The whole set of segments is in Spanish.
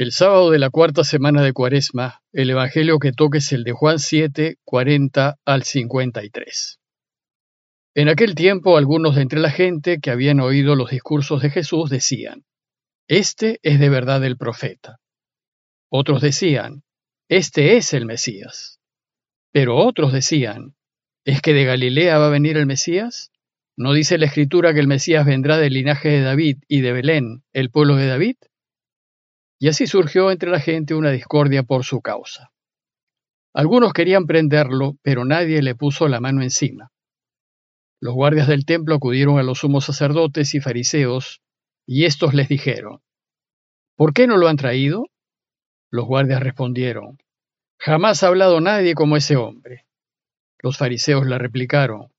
El sábado de la cuarta semana de Cuaresma, el Evangelio que toque es el de Juan 7, 40 al 53. En aquel tiempo algunos de entre la gente que habían oído los discursos de Jesús decían, Este es de verdad el profeta. Otros decían, Este es el Mesías. Pero otros decían, ¿es que de Galilea va a venir el Mesías? ¿No dice la Escritura que el Mesías vendrá del linaje de David y de Belén, el pueblo de David? Y así surgió entre la gente una discordia por su causa. Algunos querían prenderlo, pero nadie le puso la mano encima. Los guardias del templo acudieron a los sumos sacerdotes y fariseos, y éstos les dijeron, ¿Por qué no lo han traído? Los guardias respondieron, Jamás ha hablado nadie como ese hombre. Los fariseos le replicaron,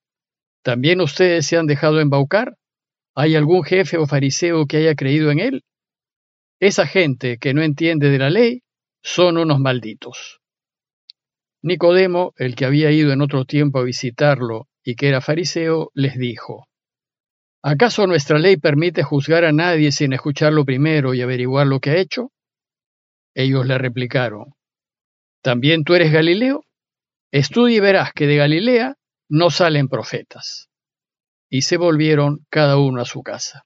¿También ustedes se han dejado embaucar? ¿Hay algún jefe o fariseo que haya creído en él? Esa gente que no entiende de la ley son unos malditos. Nicodemo, el que había ido en otro tiempo a visitarlo y que era fariseo, les dijo, ¿acaso nuestra ley permite juzgar a nadie sin escucharlo primero y averiguar lo que ha hecho? Ellos le replicaron, ¿también tú eres Galileo? Estudia y verás que de Galilea no salen profetas. Y se volvieron cada uno a su casa.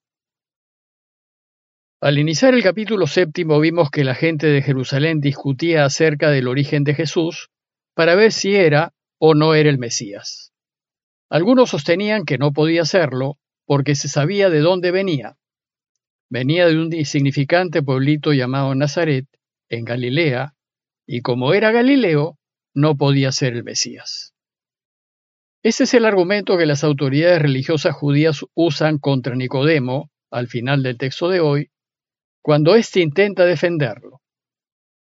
Al iniciar el capítulo séptimo vimos que la gente de Jerusalén discutía acerca del origen de Jesús para ver si era o no era el Mesías. Algunos sostenían que no podía serlo porque se sabía de dónde venía. Venía de un insignificante pueblito llamado Nazaret, en Galilea, y como era Galileo, no podía ser el Mesías. Ese es el argumento que las autoridades religiosas judías usan contra Nicodemo, al final del texto de hoy, cuando éste intenta defenderlo.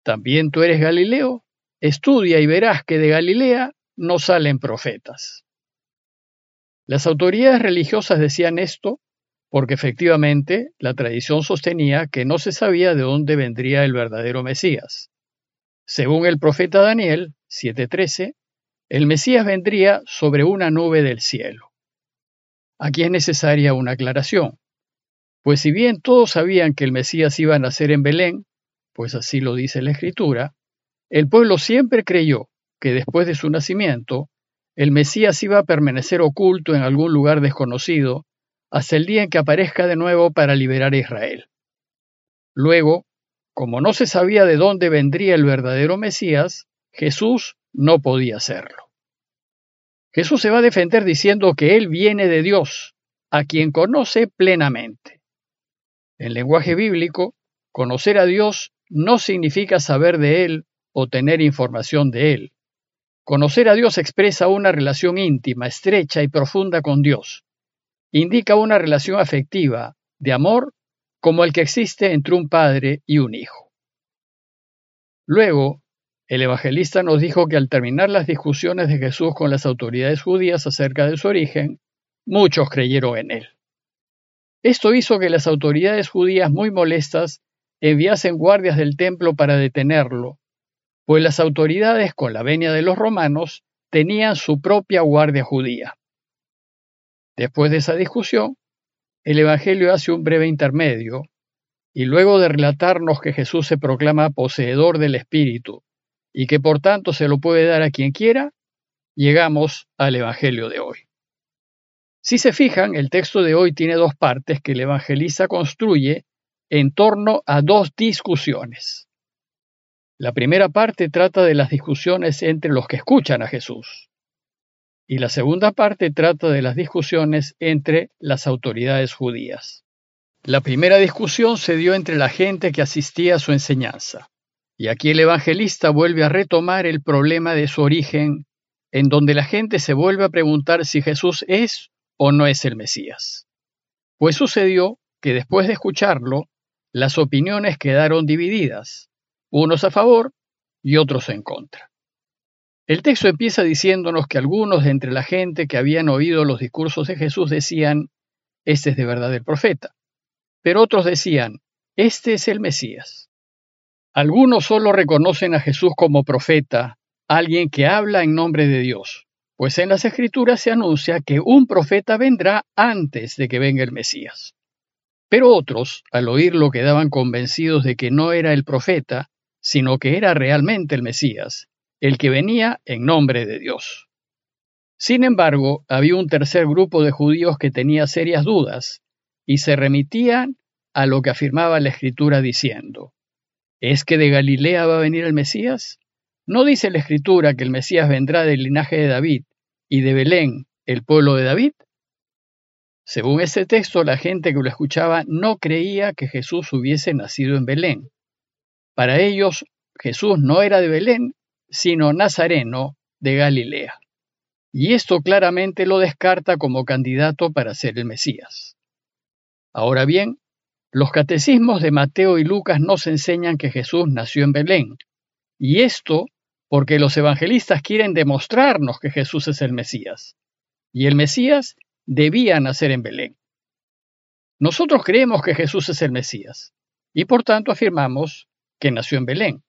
También tú eres Galileo, estudia y verás que de Galilea no salen profetas. Las autoridades religiosas decían esto porque efectivamente la tradición sostenía que no se sabía de dónde vendría el verdadero Mesías. Según el profeta Daniel 7:13, el Mesías vendría sobre una nube del cielo. Aquí es necesaria una aclaración. Pues si bien todos sabían que el Mesías iba a nacer en Belén, pues así lo dice la Escritura, el pueblo siempre creyó que después de su nacimiento, el Mesías iba a permanecer oculto en algún lugar desconocido hasta el día en que aparezca de nuevo para liberar a Israel. Luego, como no se sabía de dónde vendría el verdadero Mesías, Jesús no podía serlo. Jesús se va a defender diciendo que Él viene de Dios, a quien conoce plenamente. En lenguaje bíblico, conocer a Dios no significa saber de Él o tener información de Él. Conocer a Dios expresa una relación íntima, estrecha y profunda con Dios. Indica una relación afectiva, de amor, como el que existe entre un padre y un hijo. Luego, el evangelista nos dijo que al terminar las discusiones de Jesús con las autoridades judías acerca de su origen, muchos creyeron en él. Esto hizo que las autoridades judías muy molestas enviasen guardias del templo para detenerlo, pues las autoridades con la venia de los romanos tenían su propia guardia judía. Después de esa discusión, el Evangelio hace un breve intermedio, y luego de relatarnos que Jesús se proclama poseedor del Espíritu y que por tanto se lo puede dar a quien quiera, llegamos al Evangelio de hoy. Si se fijan, el texto de hoy tiene dos partes que el evangelista construye en torno a dos discusiones. La primera parte trata de las discusiones entre los que escuchan a Jesús y la segunda parte trata de las discusiones entre las autoridades judías. La primera discusión se dio entre la gente que asistía a su enseñanza, y aquí el evangelista vuelve a retomar el problema de su origen, en donde la gente se vuelve a preguntar si Jesús es o no es el Mesías. Pues sucedió que después de escucharlo, las opiniones quedaron divididas, unos a favor y otros en contra. El texto empieza diciéndonos que algunos de entre la gente que habían oído los discursos de Jesús decían, este es de verdad el profeta, pero otros decían, este es el Mesías. Algunos solo reconocen a Jesús como profeta, alguien que habla en nombre de Dios, pues en las escrituras se anuncia que un profeta vendrá antes de que venga el Mesías. Pero otros, al oírlo, quedaban convencidos de que no era el profeta, sino que era realmente el Mesías, el que venía en nombre de Dios. Sin embargo, había un tercer grupo de judíos que tenía serias dudas y se remitían a lo que afirmaba la Escritura diciendo, ¿es que de Galilea va a venir el Mesías? ¿No dice la Escritura que el Mesías vendrá del linaje de David y de Belén, el pueblo de David? Según este texto, la gente que lo escuchaba no creía que Jesús hubiese nacido en Belén. Para ellos, Jesús no era de Belén, sino nazareno de Galilea. Y esto claramente lo descarta como candidato para ser el Mesías. Ahora bien, los catecismos de Mateo y Lucas nos enseñan que Jesús nació en Belén, y esto porque los evangelistas quieren demostrarnos que Jesús es el Mesías. Y el Mesías debía nacer en Belén. Nosotros creemos que Jesús es el Mesías y por tanto afirmamos que nació en Belén.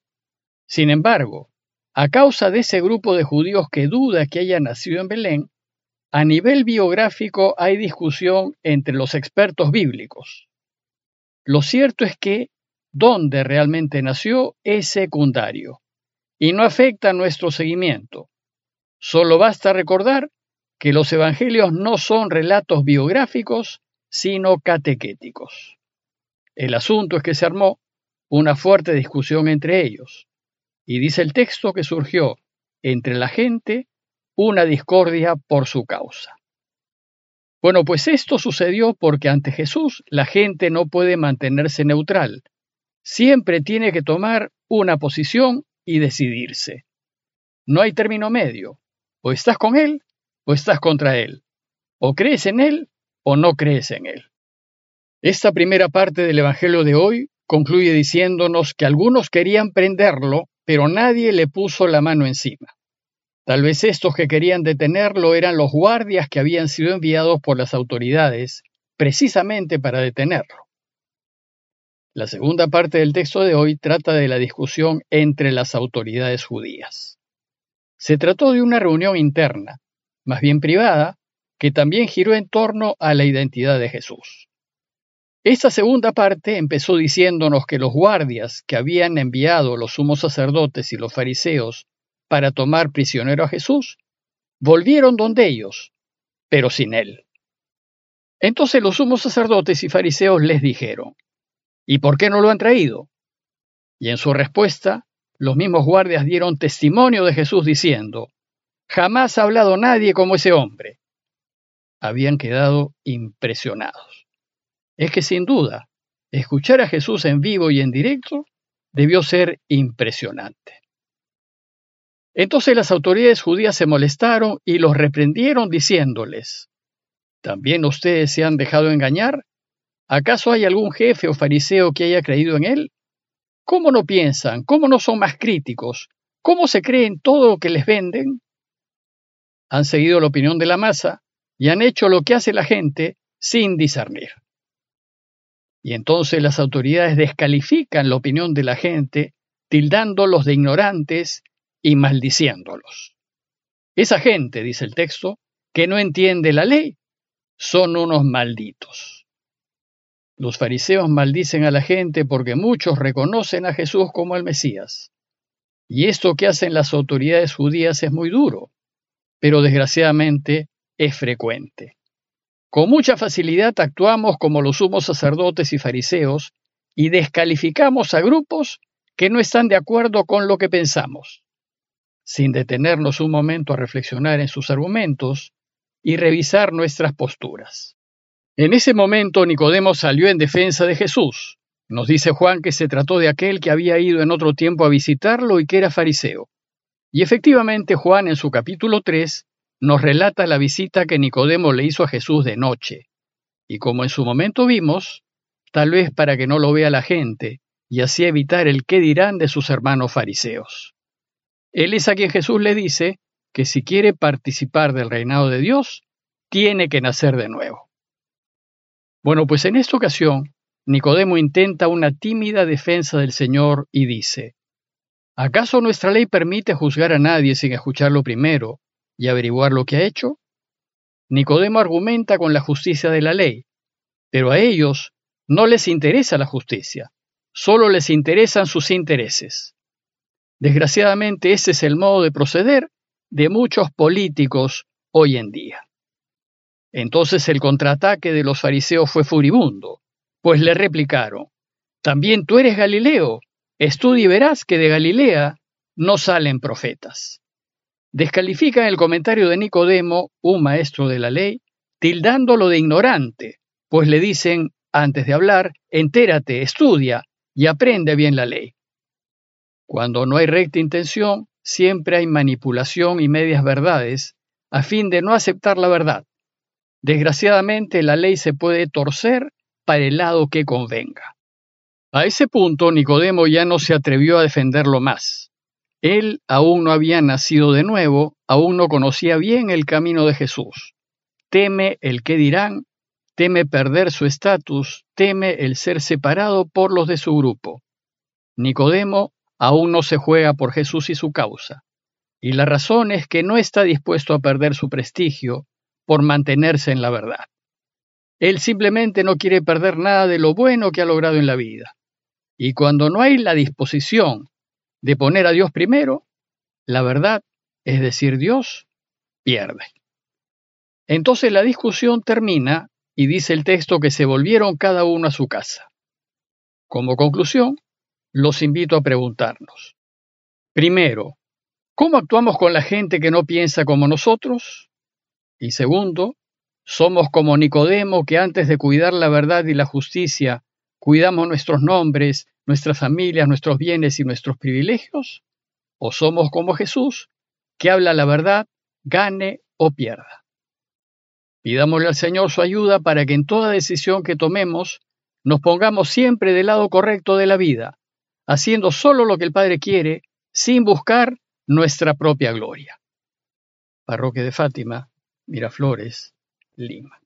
Sin embargo, a causa de ese grupo de judíos que duda que haya nacido en Belén, a nivel biográfico hay discusión entre los expertos bíblicos. Lo cierto es que dónde realmente nació es secundario y no afecta nuestro seguimiento. Solo basta recordar que los evangelios no son relatos biográficos, sino catequéticos. El asunto es que se armó una fuerte discusión entre ellos, y dice el texto que surgió entre la gente una discordia por su causa. Bueno, pues esto sucedió porque ante Jesús la gente no puede mantenerse neutral, siempre tiene que tomar una posición y decidirse. No hay término medio, o estás con Él o estás contra Él. O crees en Él o no crees en Él. Esta primera parte del Evangelio de hoy concluye diciéndonos que algunos querían prenderlo, pero nadie le puso la mano encima. Tal vez estos que querían detenerlo eran los guardias que habían sido enviados por las autoridades precisamente para detenerlo. La segunda parte del texto de hoy trata de la discusión entre las autoridades judías. Se trató de una reunión interna, más bien privada, que también giró en torno a la identidad de Jesús. Esta segunda parte empezó diciéndonos que los guardias que habían enviado los sumos sacerdotes y los fariseos para tomar prisionero a Jesús, volvieron donde ellos, pero sin él. Entonces los sumos sacerdotes y fariseos les dijeron, ¿y por qué no lo han traído? Y en su respuesta, los mismos guardias dieron testimonio de Jesús diciendo, Jamás ha hablado nadie como ese hombre. Habían quedado impresionados. Es que sin duda, escuchar a Jesús en vivo y en directo debió ser impresionante. Entonces las autoridades judías se molestaron y los reprendieron diciéndoles, ¿también ustedes se han dejado engañar? ¿Acaso hay algún jefe o fariseo que haya creído en él? ¿Cómo no piensan? ¿Cómo no son más críticos? ¿Cómo se creen todo lo que les venden? han seguido la opinión de la masa y han hecho lo que hace la gente sin discernir. Y entonces las autoridades descalifican la opinión de la gente, tildándolos de ignorantes y maldiciéndolos. Esa gente, dice el texto, que no entiende la ley, son unos malditos. Los fariseos maldicen a la gente porque muchos reconocen a Jesús como el Mesías. Y esto que hacen las autoridades judías es muy duro pero desgraciadamente es frecuente. Con mucha facilidad actuamos como los sumos sacerdotes y fariseos y descalificamos a grupos que no están de acuerdo con lo que pensamos, sin detenernos un momento a reflexionar en sus argumentos y revisar nuestras posturas. En ese momento Nicodemo salió en defensa de Jesús. Nos dice Juan que se trató de aquel que había ido en otro tiempo a visitarlo y que era fariseo. Y efectivamente Juan en su capítulo 3 nos relata la visita que Nicodemo le hizo a Jesús de noche. Y como en su momento vimos, tal vez para que no lo vea la gente y así evitar el qué dirán de sus hermanos fariseos. Él es a quien Jesús le dice que si quiere participar del reinado de Dios, tiene que nacer de nuevo. Bueno, pues en esta ocasión, Nicodemo intenta una tímida defensa del Señor y dice, ¿Acaso nuestra ley permite juzgar a nadie sin escucharlo primero y averiguar lo que ha hecho? Nicodemo argumenta con la justicia de la ley, pero a ellos No les interesa la justicia, solo les interesan sus intereses. Desgraciadamente ese es el modo de proceder de muchos políticos hoy en día. Entonces el contraataque de los fariseos fue furibundo, pues le replicaron, también tú eres Galileo, estudia y verás que de Galilea no salen profetas. Descalifican el comentario de Nicodemo, un maestro de la ley, tildándolo de ignorante, pues le dicen, antes de hablar, entérate, estudia y aprende bien la ley. Cuando no hay recta intención, siempre hay manipulación y medias verdades a fin de no aceptar la verdad. Desgraciadamente la ley se puede torcer para el lado que convenga. A ese punto Nicodemo ya no se atrevió a defenderlo más. Él aún no había nacido de nuevo, aún no conocía bien el camino de Jesús. Teme el que dirán, teme perder su estatus, teme el ser separado por los de su grupo. Nicodemo aún no se juega por Jesús y su causa. Y la razón es que no está dispuesto a perder su prestigio por mantenerse en la verdad. Él simplemente no quiere perder nada de lo bueno que ha logrado en la vida. Y cuando no hay la disposición de poner a Dios primero, la verdad, es decir, Dios, pierde. Entonces la discusión termina y dice el texto que se volvieron cada uno a su casa. Como conclusión, los invito a preguntarnos. Primero, ¿cómo actuamos con la gente que no piensa como nosotros? Y segundo, ¿somos como Nicodemo que antes de cuidar la verdad y la justicia, cuidamos nuestros nombres, nuestras familias, nuestros bienes y nuestros privilegios? ¿O somos como Jesús, que habla la verdad, gane o pierda? Pidámosle al Señor su ayuda para que en toda decisión que tomemos nos pongamos siempre del lado correcto de la vida, haciendo solo lo que el Padre quiere, sin buscar nuestra propia gloria. Parroquia de Fátima, Miraflores, Lima.